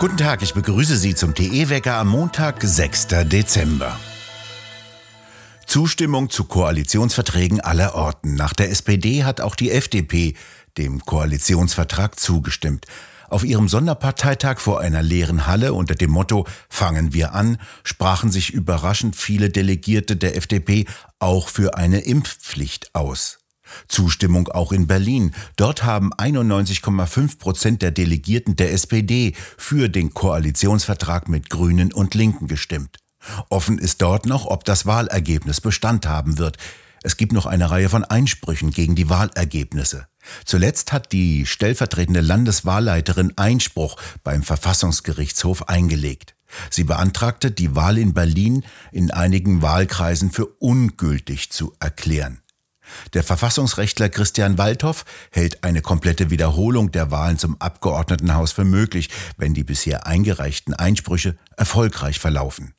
Guten Tag, ich begrüße Sie zum TE-Wecker am Montag, 6. Dezember. Zustimmung zu Koalitionsverträgen aller Orten. Nach der SPD hat auch die FDP dem Koalitionsvertrag zugestimmt. Auf ihrem Sonderparteitag vor einer leeren Halle unter dem Motto Fangen wir an sprachen sich überraschend viele Delegierte der FDP auch für eine Impfpflicht aus. Zustimmung auch in Berlin. Dort haben 91,5 Prozent der Delegierten der SPD für den Koalitionsvertrag mit Grünen und Linken gestimmt. Offen ist dort noch, ob das Wahlergebnis Bestand haben wird. Es gibt noch eine Reihe von Einsprüchen gegen die Wahlergebnisse. Zuletzt hat die stellvertretende Landeswahlleiterin Einspruch beim Verfassungsgerichtshof eingelegt. Sie beantragte, die Wahl in Berlin in einigen Wahlkreisen für ungültig zu erklären. Der Verfassungsrechtler Christian Waldhoff hält eine komplette Wiederholung der Wahlen zum Abgeordnetenhaus für möglich, wenn die bisher eingereichten Einsprüche erfolgreich verlaufen.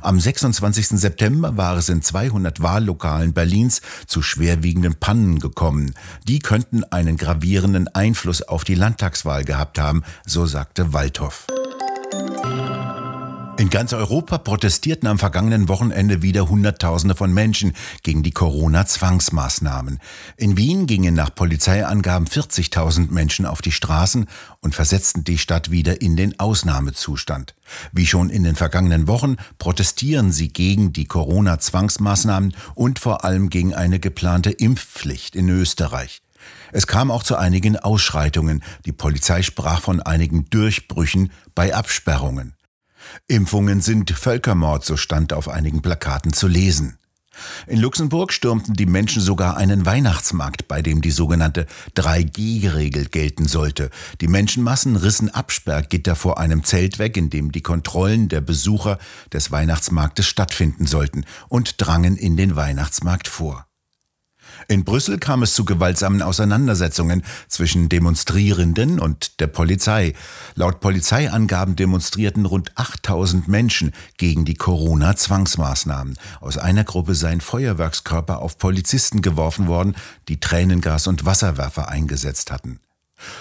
Am 26. September war es in 200 Wahllokalen Berlins zu schwerwiegenden Pannen gekommen. Die könnten einen gravierenden Einfluss auf die Landtagswahl gehabt haben, so sagte Waldhoff. In ganz Europa protestierten am vergangenen Wochenende wieder Hunderttausende von Menschen gegen die Corona-Zwangsmaßnahmen. In Wien gingen nach Polizeiangaben 40.000 Menschen auf die Straßen und versetzten die Stadt wieder in den Ausnahmezustand. Wie schon in den vergangenen Wochen protestieren sie gegen die Corona-Zwangsmaßnahmen und vor allem gegen eine geplante Impfpflicht in Österreich. Es kam auch zu einigen Ausschreitungen. Die Polizei sprach von einigen Durchbrüchen bei Absperrungen. Impfungen sind Völkermord, so stand auf einigen Plakaten zu lesen. In Luxemburg stürmten die Menschen sogar einen Weihnachtsmarkt, bei dem die sogenannte 3G-Regel gelten sollte. Die Menschenmassen rissen Absperrgitter vor einem Zelt weg, in dem die Kontrollen der Besucher des Weihnachtsmarktes stattfinden sollten, und drangen in den Weihnachtsmarkt vor. In Brüssel kam es zu gewaltsamen Auseinandersetzungen zwischen Demonstrierenden und der Polizei. Laut Polizeiangaben demonstrierten rund 8000 Menschen gegen die Corona-Zwangsmaßnahmen. Aus einer Gruppe seien Feuerwerkskörper auf Polizisten geworfen worden, die Tränengas und Wasserwerfer eingesetzt hatten.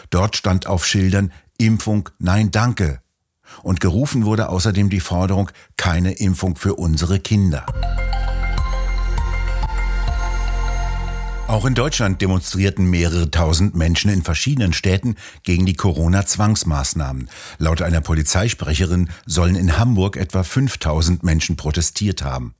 Dort stand auf Schildern Impfung Nein Danke. Und gerufen wurde außerdem die Forderung keine Impfung für unsere Kinder. Auch in Deutschland demonstrierten mehrere tausend Menschen in verschiedenen Städten gegen die Corona-Zwangsmaßnahmen. Laut einer Polizeisprecherin sollen in Hamburg etwa 5000 Menschen protestiert haben.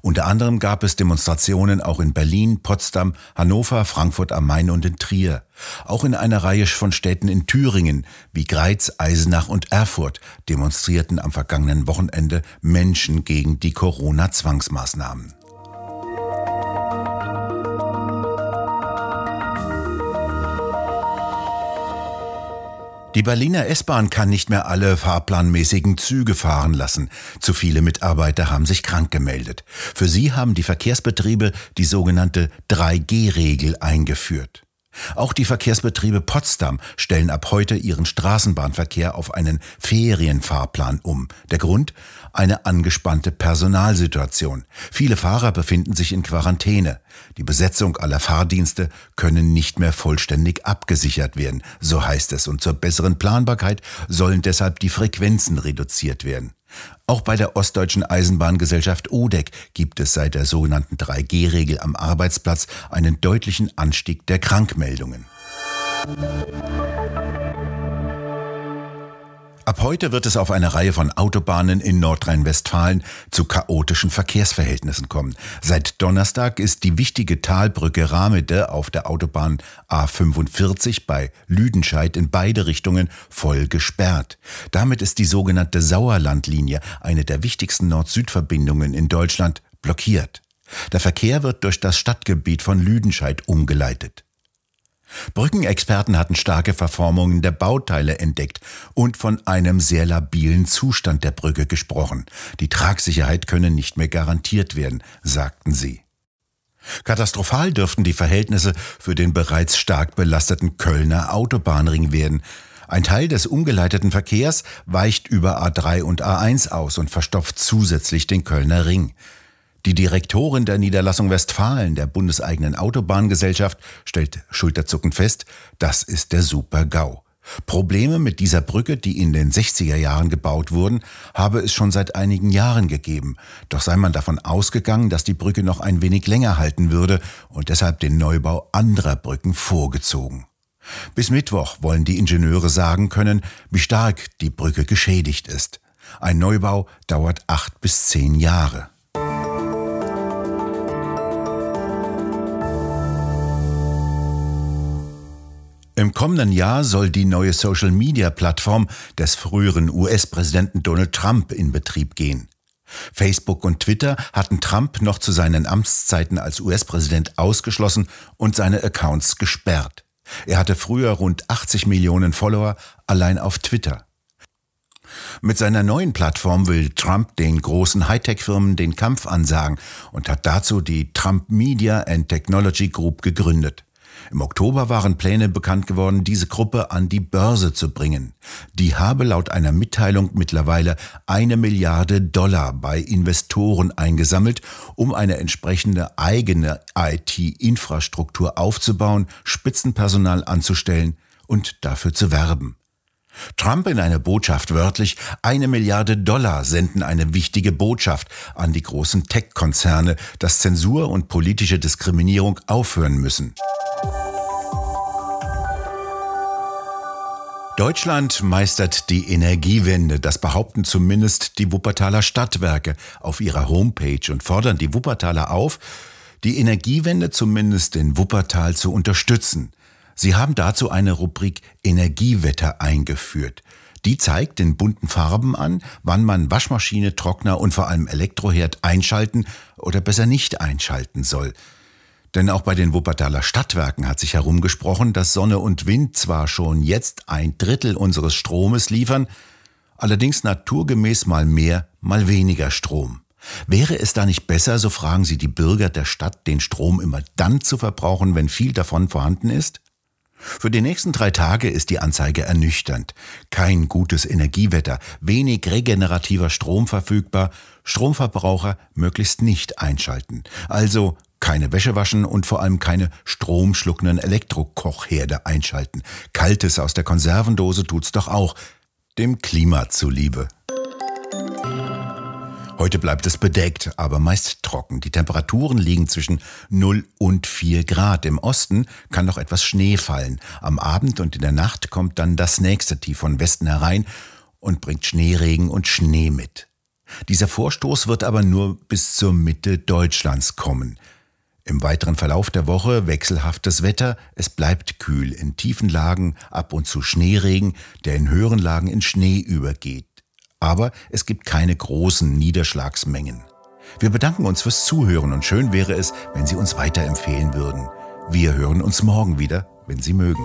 Unter anderem gab es Demonstrationen auch in Berlin, Potsdam, Hannover, Frankfurt am Main und in Trier. Auch in einer Reihe von Städten in Thüringen wie Greiz, Eisenach und Erfurt demonstrierten am vergangenen Wochenende Menschen gegen die Corona-Zwangsmaßnahmen. Die Berliner S-Bahn kann nicht mehr alle fahrplanmäßigen Züge fahren lassen. Zu viele Mitarbeiter haben sich krank gemeldet. Für sie haben die Verkehrsbetriebe die sogenannte 3G-Regel eingeführt. Auch die Verkehrsbetriebe Potsdam stellen ab heute ihren Straßenbahnverkehr auf einen Ferienfahrplan um. Der Grund? Eine angespannte Personalsituation. Viele Fahrer befinden sich in Quarantäne. Die Besetzung aller Fahrdienste können nicht mehr vollständig abgesichert werden, so heißt es, und zur besseren Planbarkeit sollen deshalb die Frequenzen reduziert werden. Auch bei der Ostdeutschen Eisenbahngesellschaft ODEC gibt es seit der sogenannten 3G-Regel am Arbeitsplatz einen deutlichen Anstieg der Krankmeldungen. Ab heute wird es auf einer Reihe von Autobahnen in Nordrhein-Westfalen zu chaotischen Verkehrsverhältnissen kommen. Seit Donnerstag ist die wichtige Talbrücke Ramede auf der Autobahn A45 bei Lüdenscheid in beide Richtungen voll gesperrt. Damit ist die sogenannte Sauerlandlinie, eine der wichtigsten Nord-Süd-Verbindungen in Deutschland, blockiert. Der Verkehr wird durch das Stadtgebiet von Lüdenscheid umgeleitet. Brückenexperten hatten starke Verformungen der Bauteile entdeckt und von einem sehr labilen Zustand der Brücke gesprochen. Die Tragsicherheit könne nicht mehr garantiert werden, sagten sie. Katastrophal dürften die Verhältnisse für den bereits stark belasteten Kölner Autobahnring werden. Ein Teil des umgeleiteten Verkehrs weicht über A3 und A1 aus und verstopft zusätzlich den Kölner Ring. Die Direktorin der Niederlassung Westfalen der bundeseigenen Autobahngesellschaft stellt schulterzuckend fest, das ist der Super-GAU. Probleme mit dieser Brücke, die in den 60er Jahren gebaut wurden, habe es schon seit einigen Jahren gegeben. Doch sei man davon ausgegangen, dass die Brücke noch ein wenig länger halten würde und deshalb den Neubau anderer Brücken vorgezogen. Bis Mittwoch wollen die Ingenieure sagen können, wie stark die Brücke geschädigt ist. Ein Neubau dauert acht bis zehn Jahre. Im kommenden Jahr soll die neue Social-Media-Plattform des früheren US-Präsidenten Donald Trump in Betrieb gehen. Facebook und Twitter hatten Trump noch zu seinen Amtszeiten als US-Präsident ausgeschlossen und seine Accounts gesperrt. Er hatte früher rund 80 Millionen Follower allein auf Twitter. Mit seiner neuen Plattform will Trump den großen Hightech-Firmen den Kampf ansagen und hat dazu die Trump Media and Technology Group gegründet. Im Oktober waren Pläne bekannt geworden, diese Gruppe an die Börse zu bringen. Die habe laut einer Mitteilung mittlerweile eine Milliarde Dollar bei Investoren eingesammelt, um eine entsprechende eigene IT-Infrastruktur aufzubauen, Spitzenpersonal anzustellen und dafür zu werben. Trump in einer Botschaft wörtlich, eine Milliarde Dollar senden eine wichtige Botschaft an die großen Tech-Konzerne, dass Zensur und politische Diskriminierung aufhören müssen. Deutschland meistert die Energiewende, das behaupten zumindest die Wuppertaler Stadtwerke auf ihrer Homepage und fordern die Wuppertaler auf, die Energiewende zumindest in Wuppertal zu unterstützen. Sie haben dazu eine Rubrik Energiewetter eingeführt. Die zeigt in bunten Farben an, wann man Waschmaschine, Trockner und vor allem Elektroherd einschalten oder besser nicht einschalten soll. Denn auch bei den Wuppertaler Stadtwerken hat sich herumgesprochen, dass Sonne und Wind zwar schon jetzt ein Drittel unseres Stromes liefern, allerdings naturgemäß mal mehr, mal weniger Strom. Wäre es da nicht besser, so fragen sie die Bürger der Stadt, den Strom immer dann zu verbrauchen, wenn viel davon vorhanden ist? Für die nächsten drei Tage ist die Anzeige ernüchternd. Kein gutes Energiewetter, wenig regenerativer Strom verfügbar, Stromverbraucher möglichst nicht einschalten. Also keine Wäsche waschen und vor allem keine stromschluckenden Elektrokochherde einschalten. Kaltes aus der Konservendose tut's doch auch, dem Klima zuliebe. Heute bleibt es bedeckt, aber meist trocken. Die Temperaturen liegen zwischen 0 und 4 Grad. Im Osten kann noch etwas Schnee fallen. Am Abend und in der Nacht kommt dann das nächste Tief von Westen herein und bringt Schneeregen und Schnee mit. Dieser Vorstoß wird aber nur bis zur Mitte Deutschlands kommen. Im weiteren Verlauf der Woche wechselhaftes Wetter, es bleibt kühl, in tiefen Lagen ab und zu Schneeregen, der in höheren Lagen in Schnee übergeht. Aber es gibt keine großen Niederschlagsmengen. Wir bedanken uns fürs Zuhören und schön wäre es, wenn Sie uns weiterempfehlen würden. Wir hören uns morgen wieder, wenn Sie mögen.